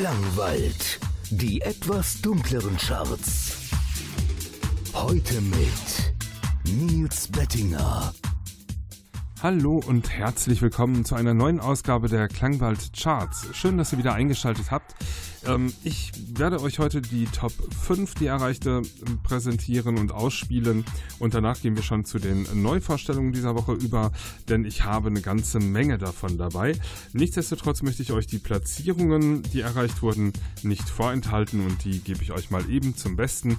Klangwald. Die etwas dunkleren Charts. Heute mit Nils Bettinger. Hallo und herzlich willkommen zu einer neuen Ausgabe der Klangwald Charts. Schön, dass ihr wieder eingeschaltet habt. Ähm, ich werde euch heute die Top 5, die erreichte, präsentieren und ausspielen. Und danach gehen wir schon zu den Neuvorstellungen dieser Woche über, denn ich habe eine ganze Menge davon dabei. Nichtsdestotrotz möchte ich euch die Platzierungen, die erreicht wurden, nicht vorenthalten und die gebe ich euch mal eben zum Besten.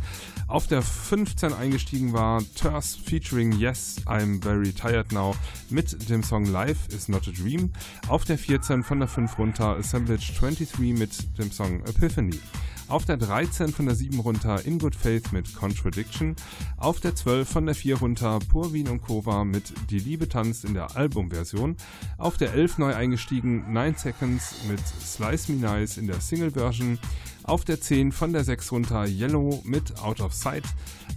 Auf der 15 eingestiegen war Turs featuring Yes, I'm Very Tired Now mit dem Song Life is Not a Dream. Auf der 14 von der 5 runter Assemblage 23 mit dem Song Epiphany. Auf der 13 von der 7 runter In Good Faith mit Contradiction. Auf der 12 von der 4 runter Purwin und Kova mit Die Liebe tanzt in der Albumversion. Auf der 11 neu eingestiegen 9 Seconds mit Slice Me Nice in der Single-Version. Auf der 10 von der 6 runter Yellow mit Out of Sight.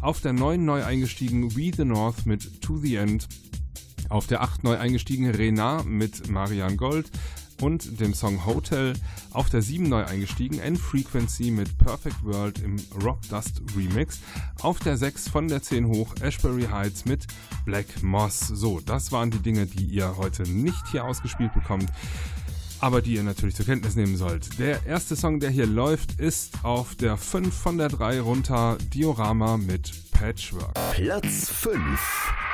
Auf der 9 neu eingestiegen We the North mit To the End. Auf der 8 neu eingestiegen Renard mit Marianne Gold und dem Song Hotel. Auf der 7 neu eingestiegen N-Frequency mit Perfect World im Rock Dust Remix. Auf der 6 von der 10 hoch Ashbury Heights mit Black Moss. So, das waren die Dinge, die ihr heute nicht hier ausgespielt bekommt aber die ihr natürlich zur Kenntnis nehmen sollt. Der erste Song, der hier läuft, ist auf der 5 von der 3 runter Diorama mit Patchwork. Platz 5.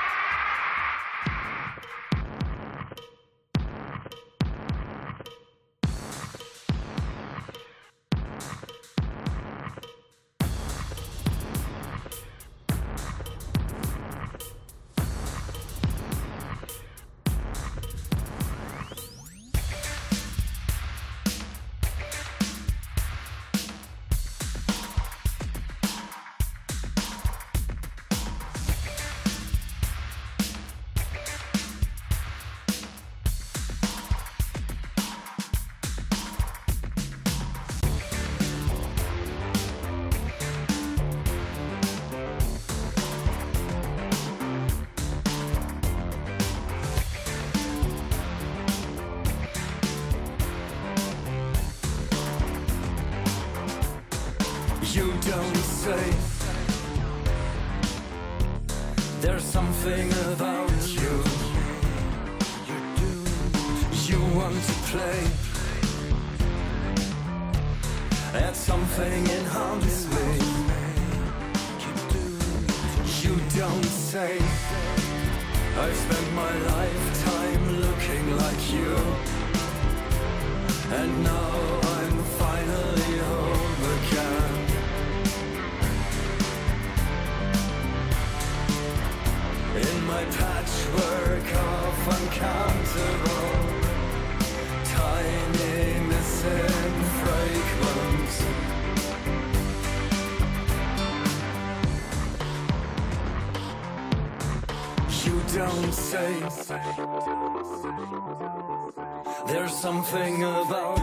Something about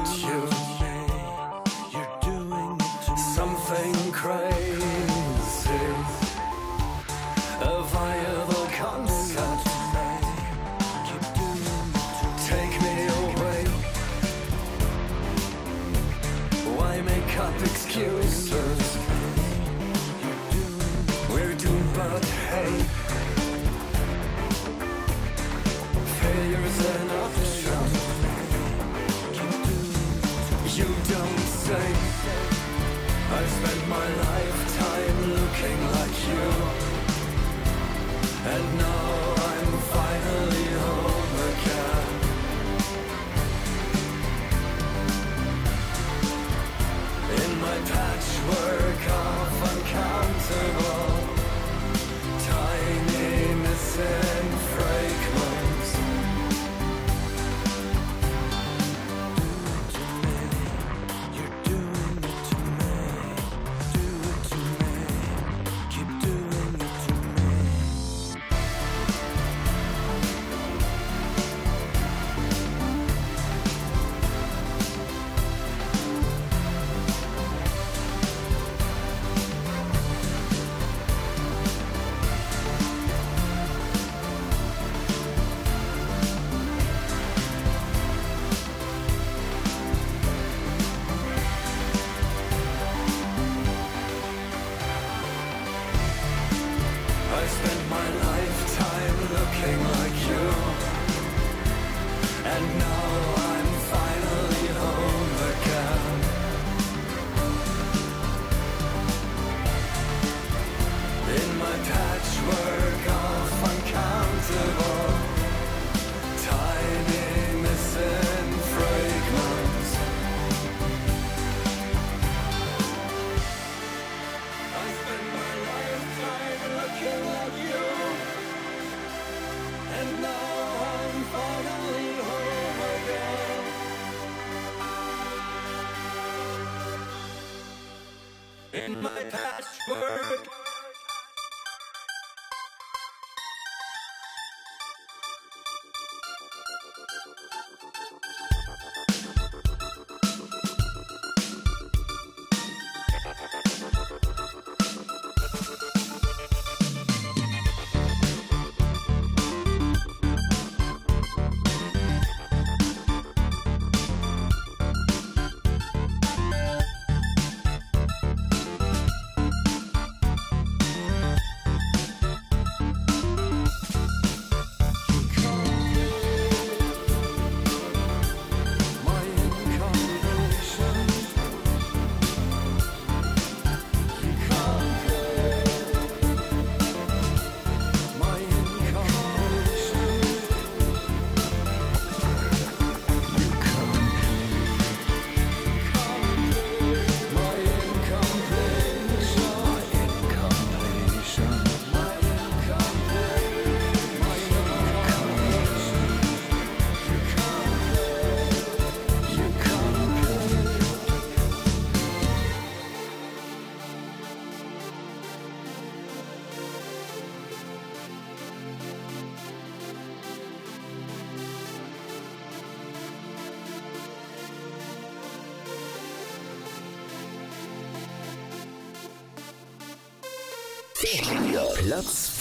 in my patchwork.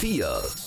4.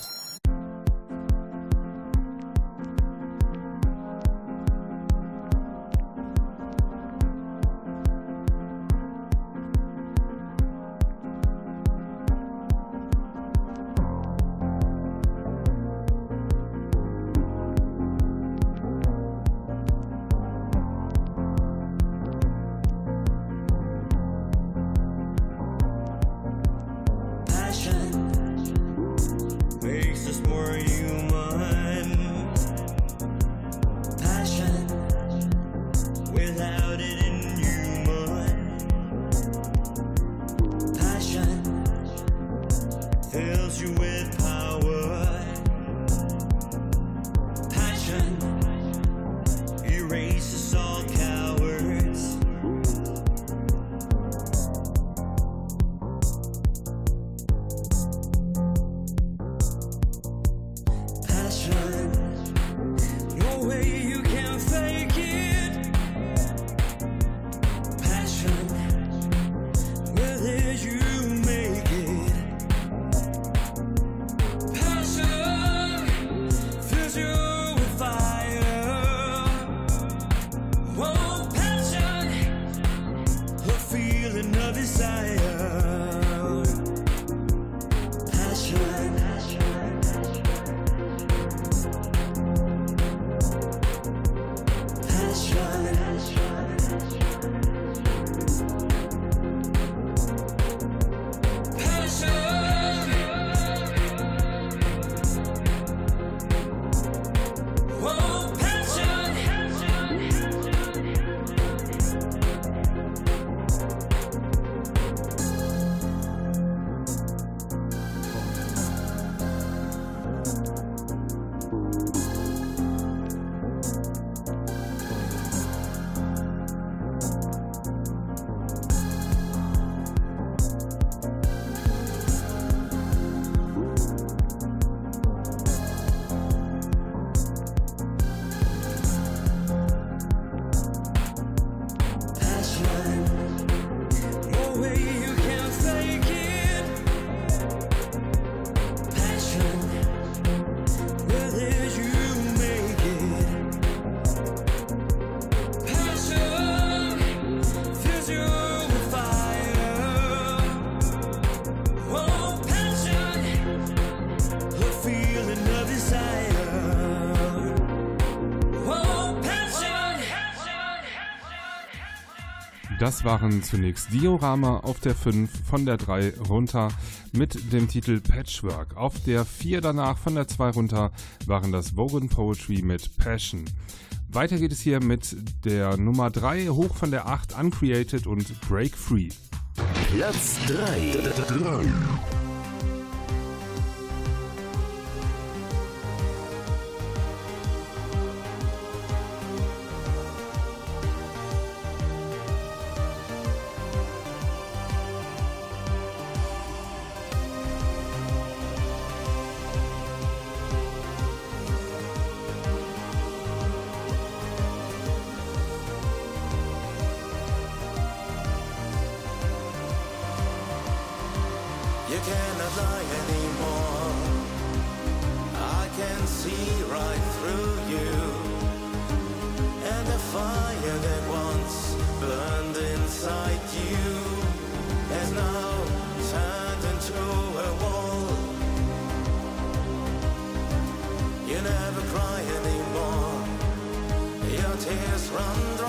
Das waren zunächst Diorama auf der 5 von der 3 runter mit dem Titel Patchwork. Auf der 4 danach von der 2 runter waren das Wogan Poetry mit Passion. Weiter geht es hier mit der Nummer 3 hoch von der 8 Uncreated und Break Free. Platz 3. Cry anymore. Your tears run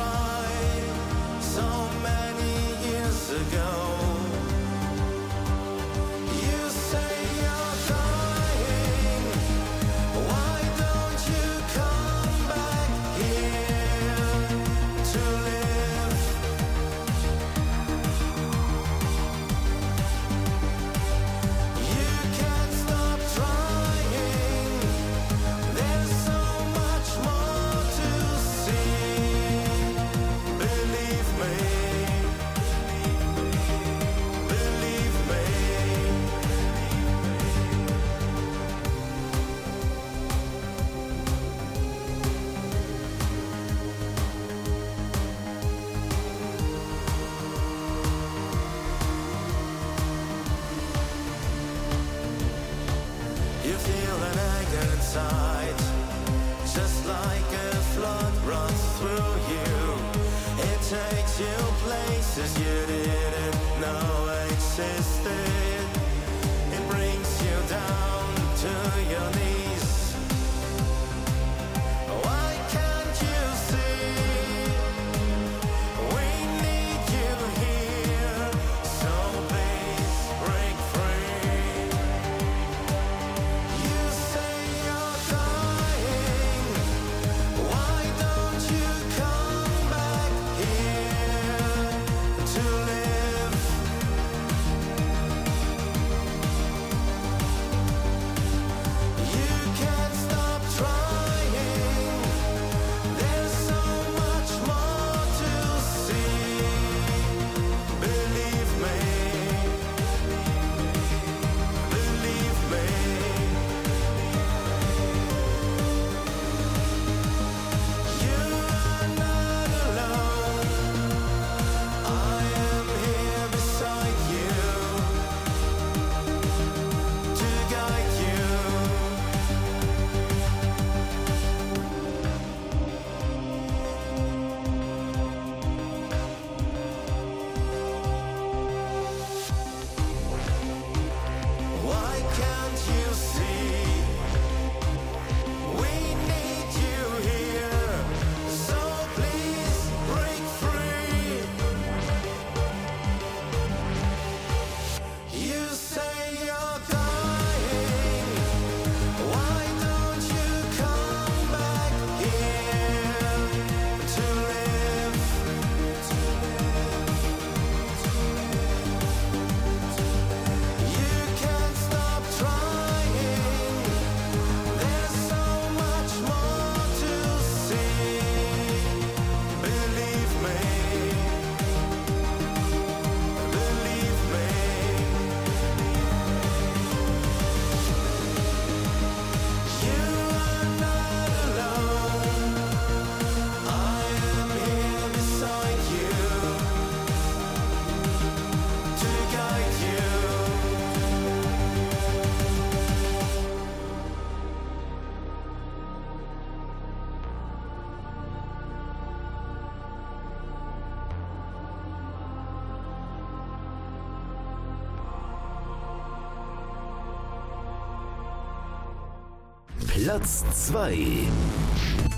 Platz 2.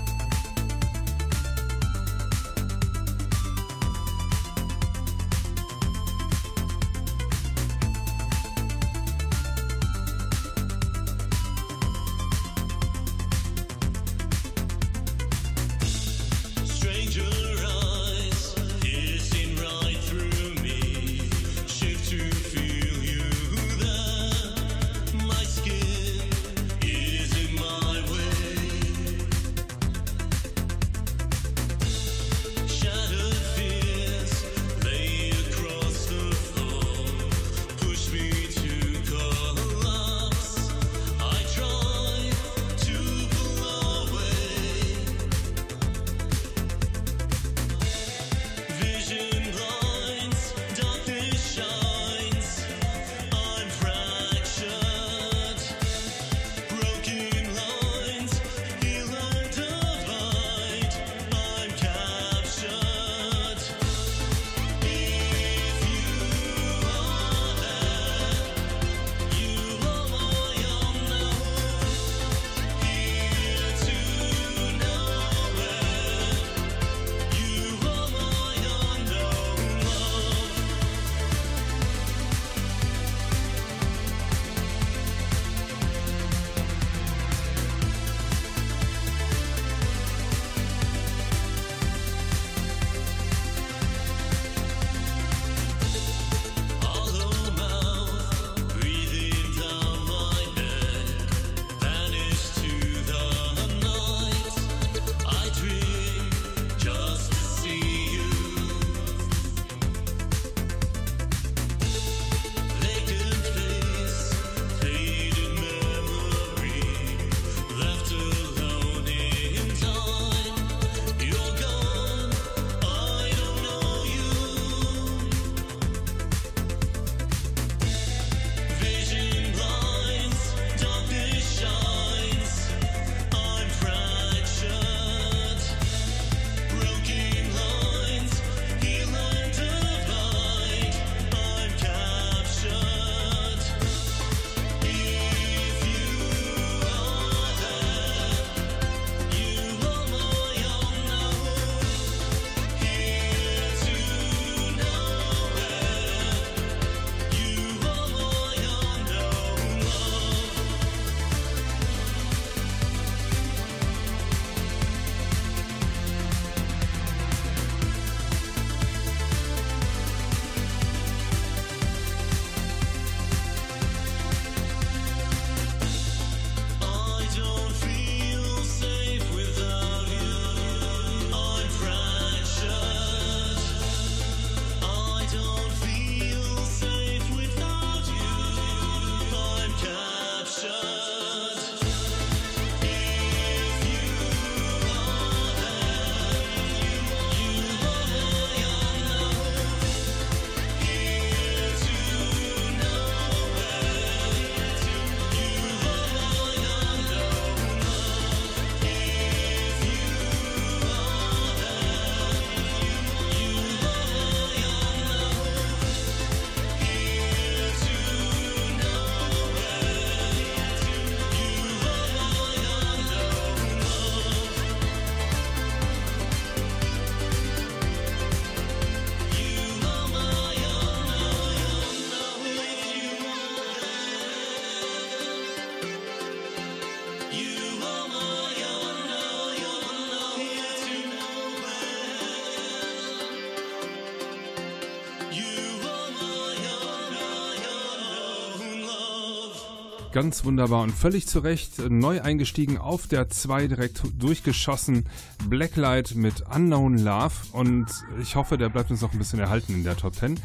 Ganz wunderbar und völlig zu Recht. Neu eingestiegen auf der 2 direkt durchgeschossen. Blacklight mit Unknown Love und ich hoffe, der bleibt uns noch ein bisschen erhalten in der Top 10.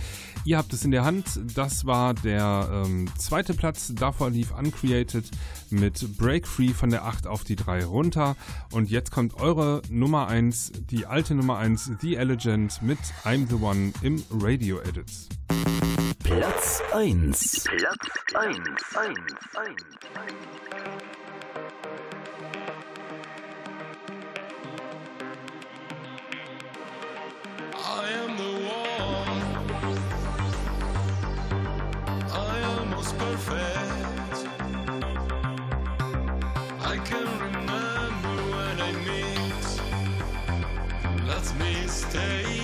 Ihr habt es in der Hand. Das war der ähm, zweite Platz. Davor lief Uncreated mit Break Free von der 8 auf die 3 runter. Und jetzt kommt eure Nummer 1, die alte Nummer 1, The Elegant mit I'm the One im Radio Edit. Platz 1. Platz 1. 1. 1. I am the one. I am most perfect. I can remember when I meet. That's mistake.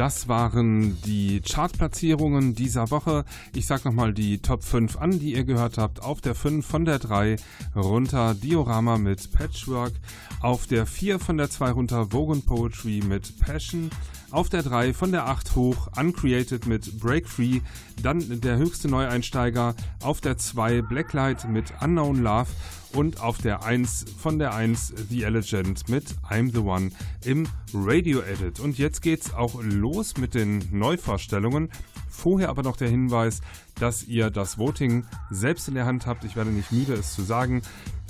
Das waren die Chartplatzierungen dieser Woche. Ich sag nochmal die Top 5 an, die ihr gehört habt. Auf der 5 von der 3 runter Diorama mit Patchwork. Auf der 4 von der 2 runter Vogue Poetry mit Passion. Auf der 3 von der 8 hoch Uncreated mit Break Free. Dann der höchste Neueinsteiger. Auf der 2 Blacklight mit Unknown Love. Und auf der 1 von der 1 The Elegant mit I'm the One im Radio Edit. Und jetzt geht's auch los mit den Neuvorstellungen. Vorher aber noch der Hinweis, dass ihr das Voting selbst in der Hand habt. Ich werde nicht müde, es zu sagen.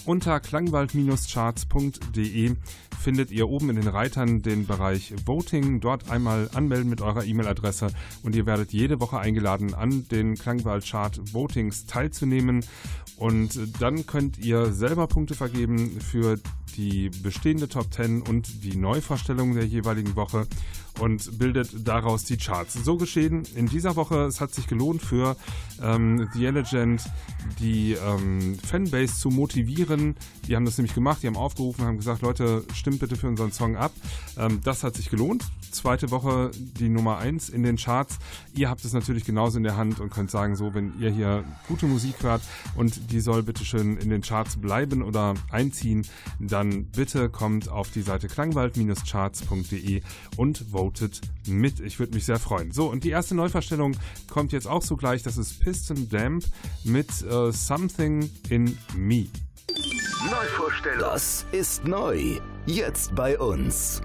Unter klangwald-charts.de findet ihr oben in den Reitern den Bereich Voting. Dort einmal anmelden mit eurer E-Mail-Adresse und ihr werdet jede Woche eingeladen, an den Klangwald Chart Votings teilzunehmen. Und dann könnt ihr selber Punkte vergeben für die bestehende Top 10 und die Neuvorstellung der jeweiligen Woche und bildet daraus die Charts. So geschehen in dieser Woche. Es hat sich gelohnt für ähm, The Elegant die ähm, Fanbase zu motivieren. Die haben das nämlich gemacht, die haben aufgerufen, haben gesagt, Leute, stimmt bitte für unseren Song ab. Ähm, das hat sich gelohnt. Zweite Woche die Nummer 1 in den Charts. Ihr habt es natürlich genauso in der Hand und könnt sagen, so, wenn ihr hier gute Musik hört und die soll bitte schön in den Charts bleiben oder einziehen, dann bitte kommt auf die Seite klangwald-charts.de und votet mit. Ich würde mich sehr freuen. So, und die erste Neuverstellung kommt jetzt auch sogleich. Das ist Piston Damp mit äh, Something in Me. Neuvorstellung. Das ist neu. Jetzt bei uns.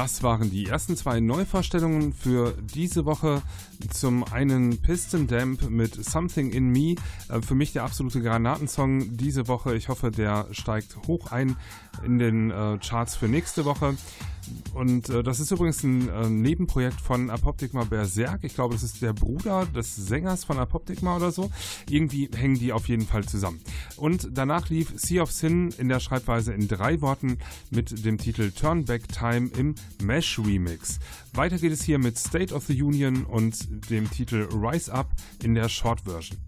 Das waren die ersten zwei Neuvorstellungen für diese Woche. Zum einen Piston Damp mit Something in Me. Äh, für mich der absolute Granatensong diese Woche. Ich hoffe, der steigt hoch ein in den äh, Charts für nächste Woche und äh, das ist übrigens ein äh, Nebenprojekt von Apoptigma Berserk. Ich glaube, das ist der Bruder des Sängers von Apoptigma oder so. Irgendwie hängen die auf jeden Fall zusammen. Und danach lief Sea of Sin in der Schreibweise in drei Worten mit dem Titel Turn Back Time im Mesh Remix. Weiter geht es hier mit State of the Union und dem Titel Rise Up in der Short Version.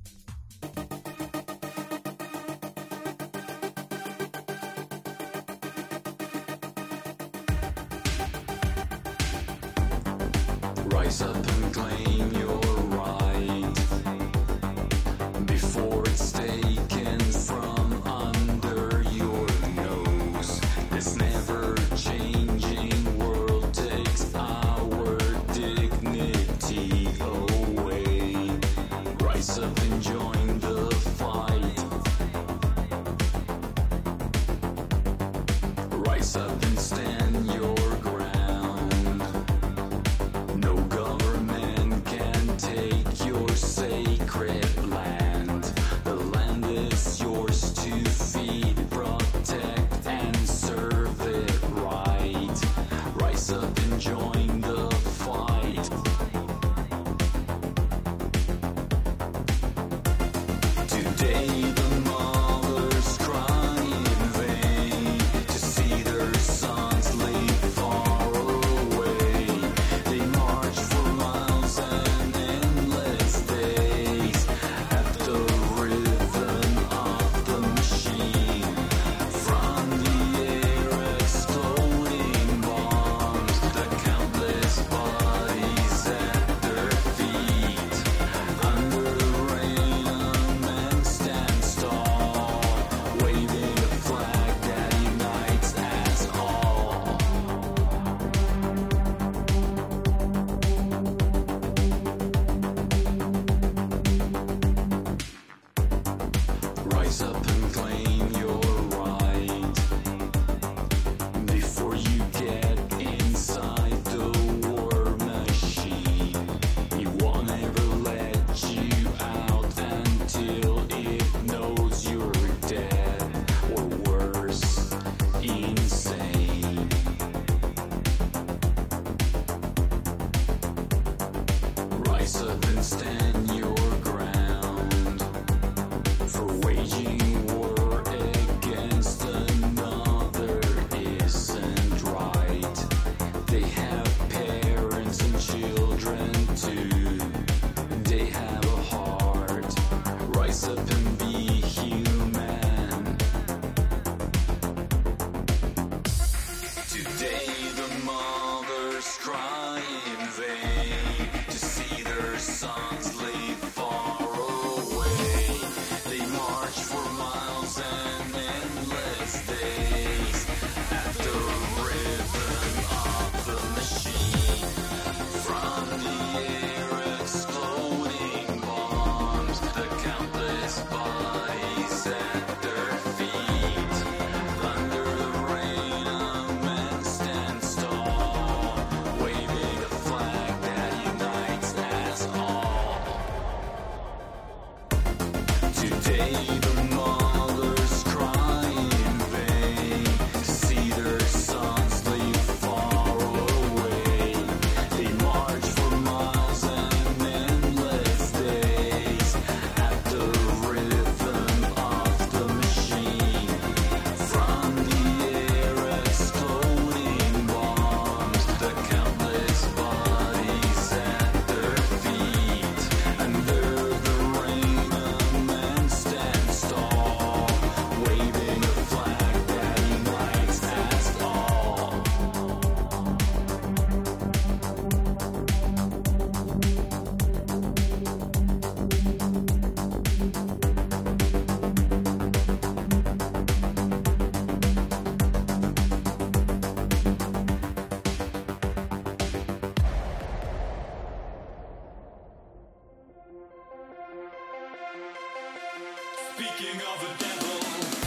Speaking of the devil.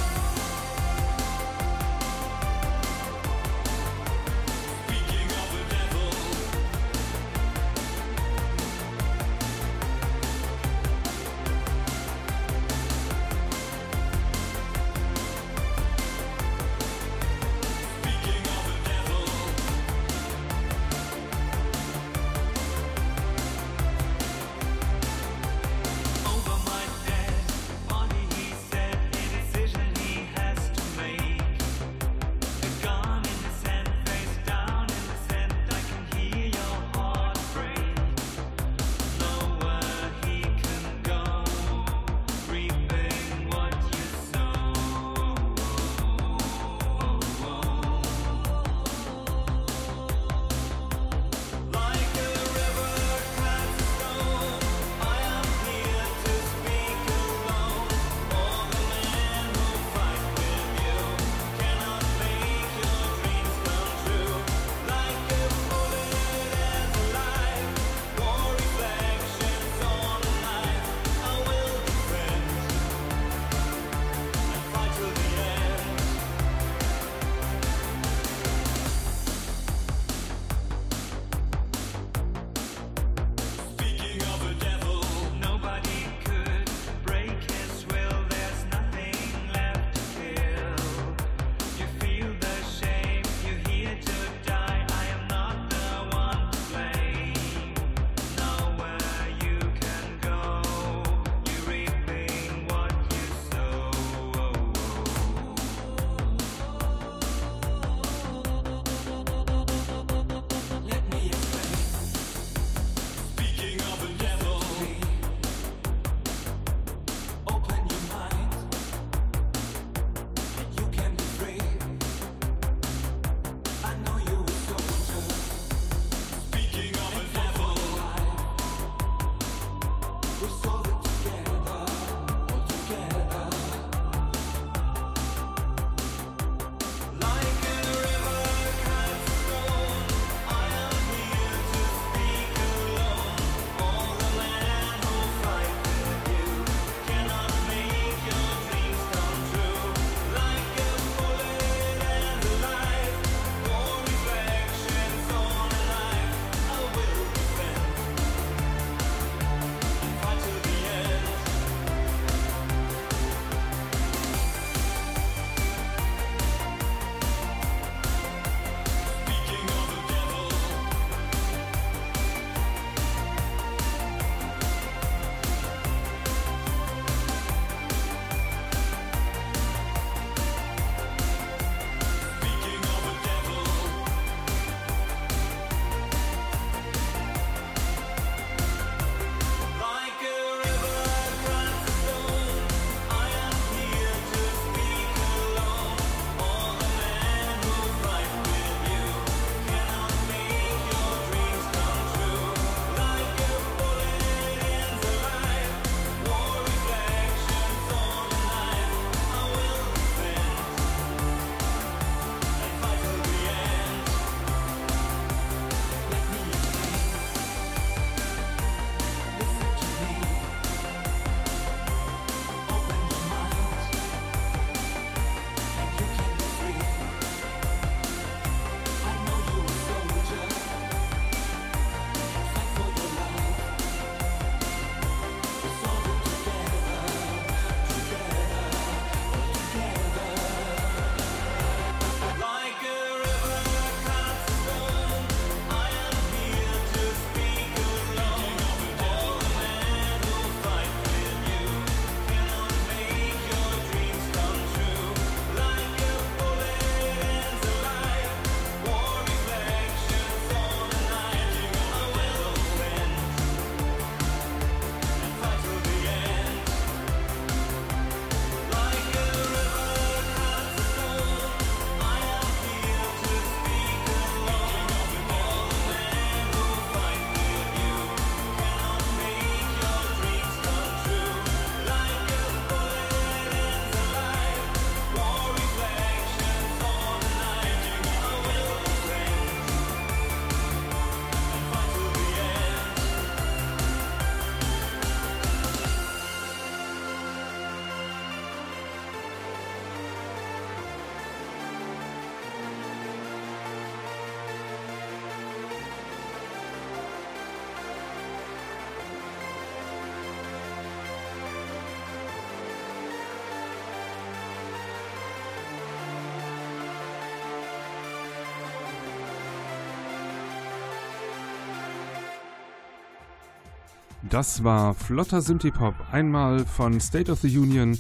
Das war flotter Synthie-Pop einmal von State of the Union,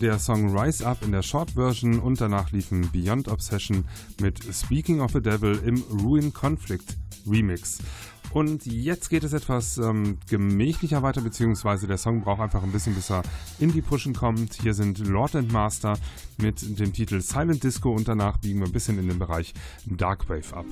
der Song Rise Up in der Short Version und danach liefen Beyond Obsession mit Speaking of the Devil im Ruin Conflict Remix. Und jetzt geht es etwas ähm, gemächlicher weiter, beziehungsweise der Song braucht einfach ein bisschen, bis er in die Pushen kommt. Hier sind Lord and Master mit dem Titel Silent Disco und danach biegen wir ein bisschen in den Bereich Darkwave ab.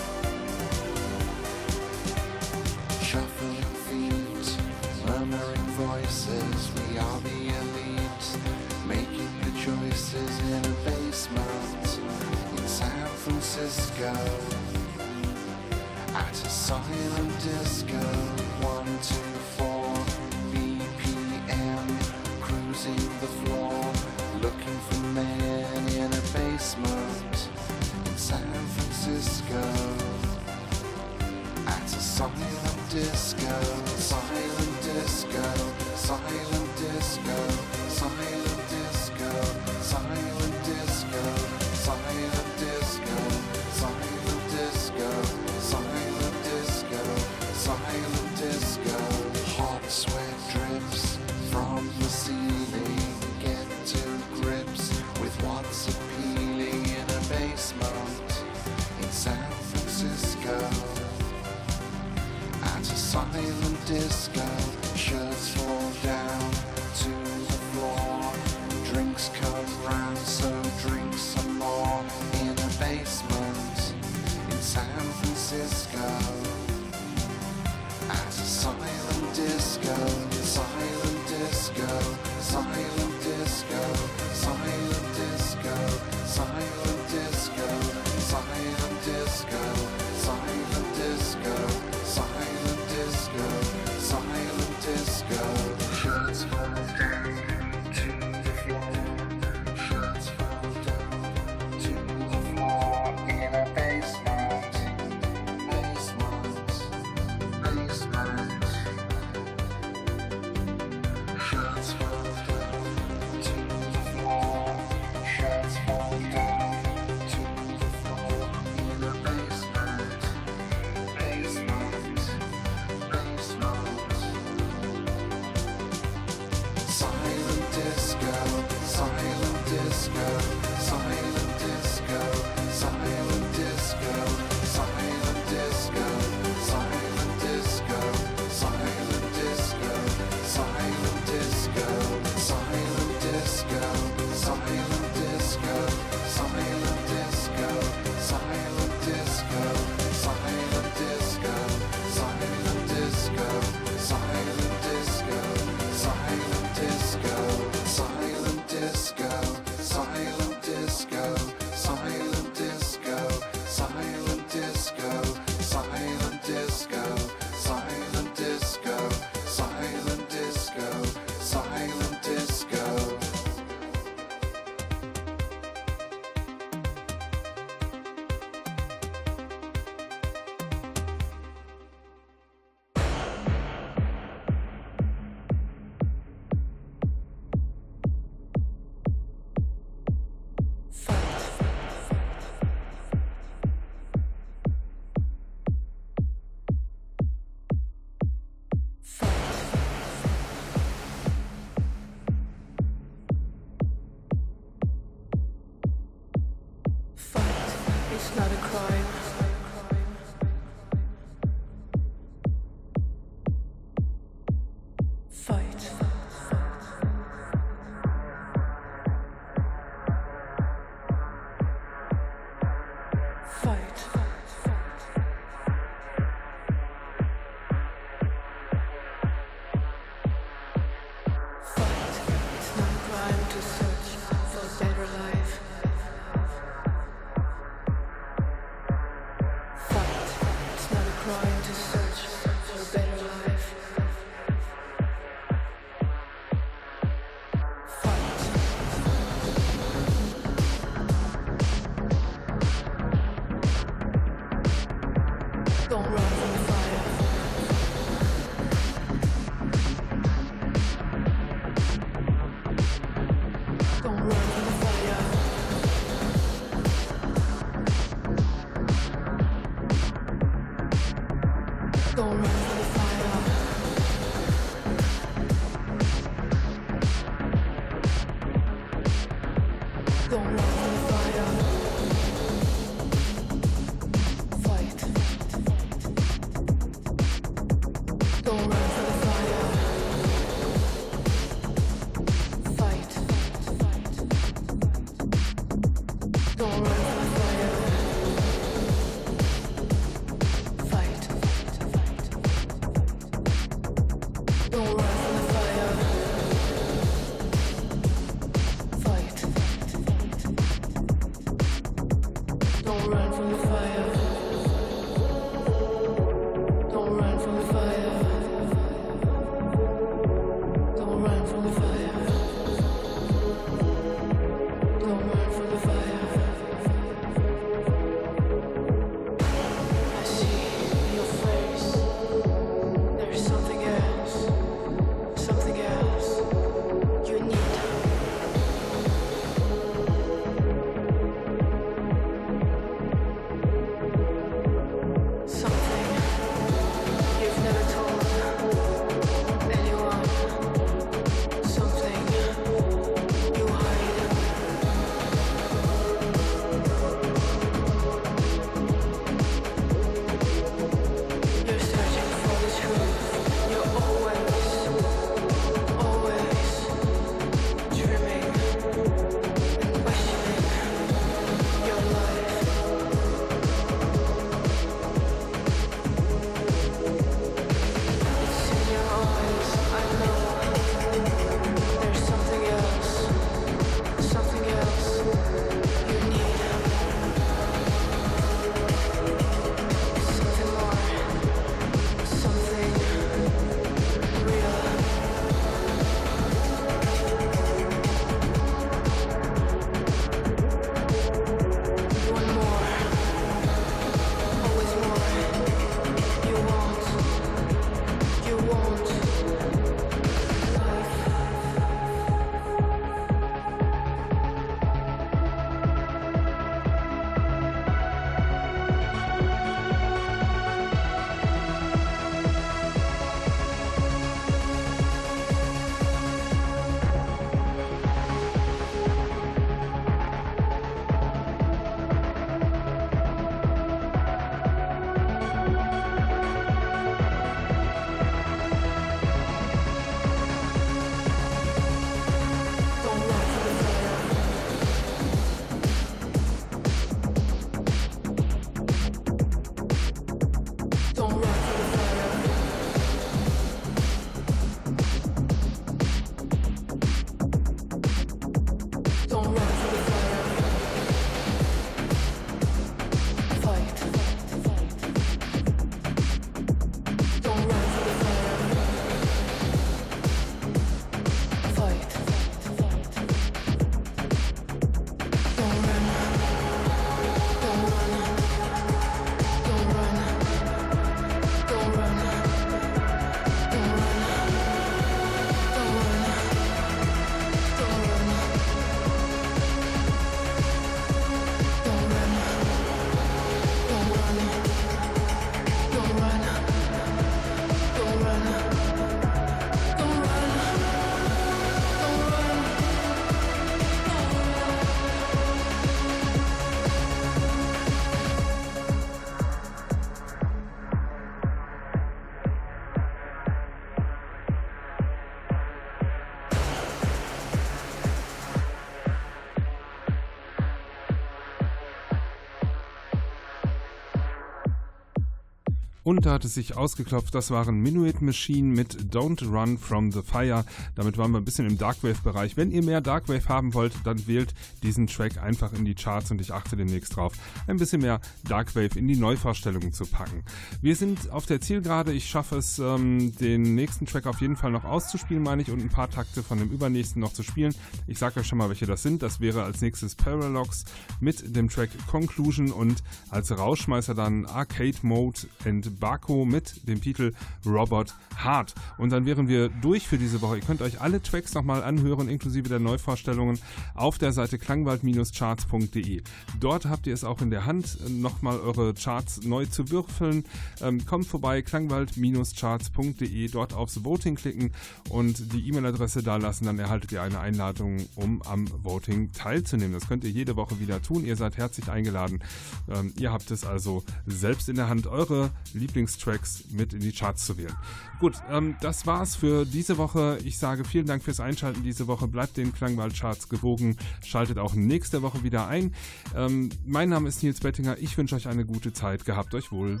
Und da hat es sich ausgeklopft, das waren Minuit Machine mit Don't Run From The Fire. Damit waren wir ein bisschen im Darkwave-Bereich. Wenn ihr mehr Darkwave haben wollt, dann wählt diesen Track einfach in die Charts und ich achte demnächst drauf, ein bisschen mehr Darkwave in die Neuvorstellungen zu packen. Wir sind auf der Zielgerade. Ich schaffe es, ähm, den nächsten Track auf jeden Fall noch auszuspielen, meine ich, und ein paar Takte von dem übernächsten noch zu spielen. Ich sage euch schon mal, welche das sind. Das wäre als nächstes Paralox mit dem Track Conclusion und als Rauschmeißer dann Arcade Mode and Baku mit dem Titel Robot Heart. Und dann wären wir durch für diese Woche. Ihr könnt euch alle Tracks nochmal anhören, inklusive der Neuvorstellungen, auf der Seite klangwald-charts.de. Dort habt ihr es auch in der Hand, nochmal eure Charts neu zu würfeln. Ähm, kommt vorbei, klangwald-charts.de, dort aufs Voting klicken und die E-Mail-Adresse da lassen, dann erhaltet ihr eine Einladung, um am Voting teilzunehmen. Das könnt ihr jede Woche wieder tun. Ihr seid herzlich eingeladen. Ähm, ihr habt es also selbst in der Hand, eure Lieblingstracks mit in die Charts zu wählen. Gut, ähm, das war's für diese Woche. Ich sage vielen Dank fürs Einschalten diese Woche. Bleibt den Klangwald-Charts gewogen. Schaltet auch nächste Woche wieder ein. Ähm, mein Name ist Nils Bettinger. Ich wünsche euch eine gute Zeit. Gehabt euch wohl.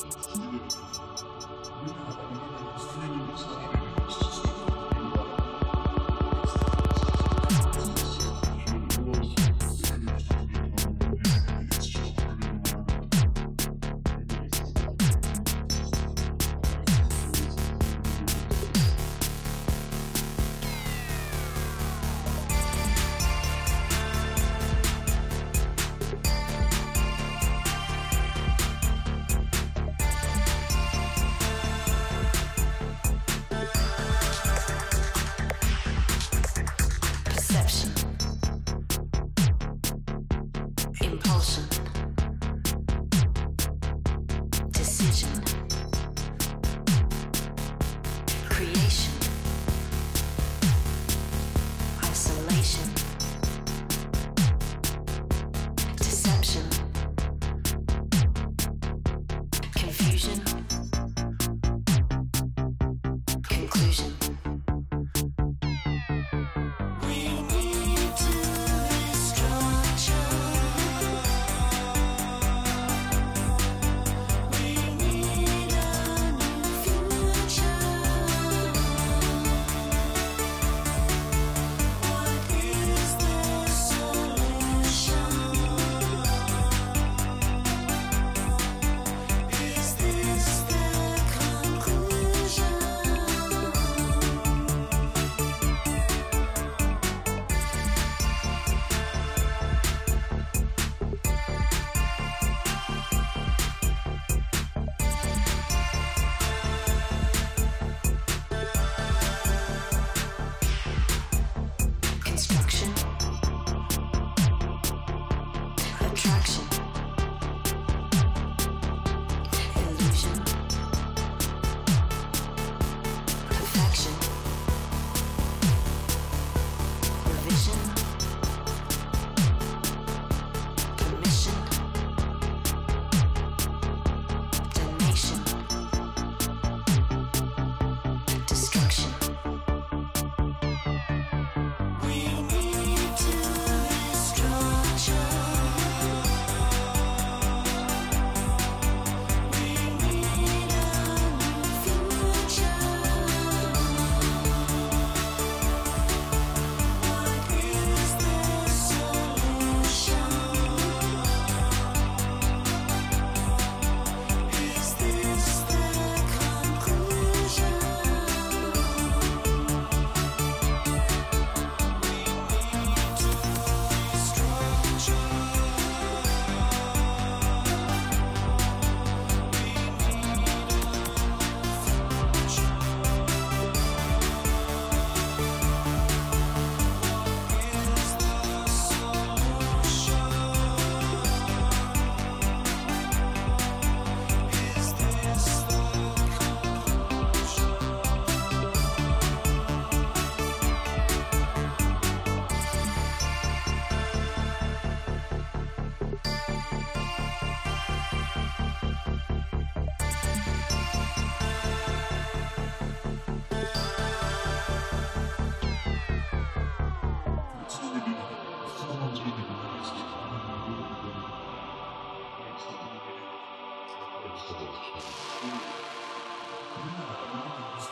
Perception.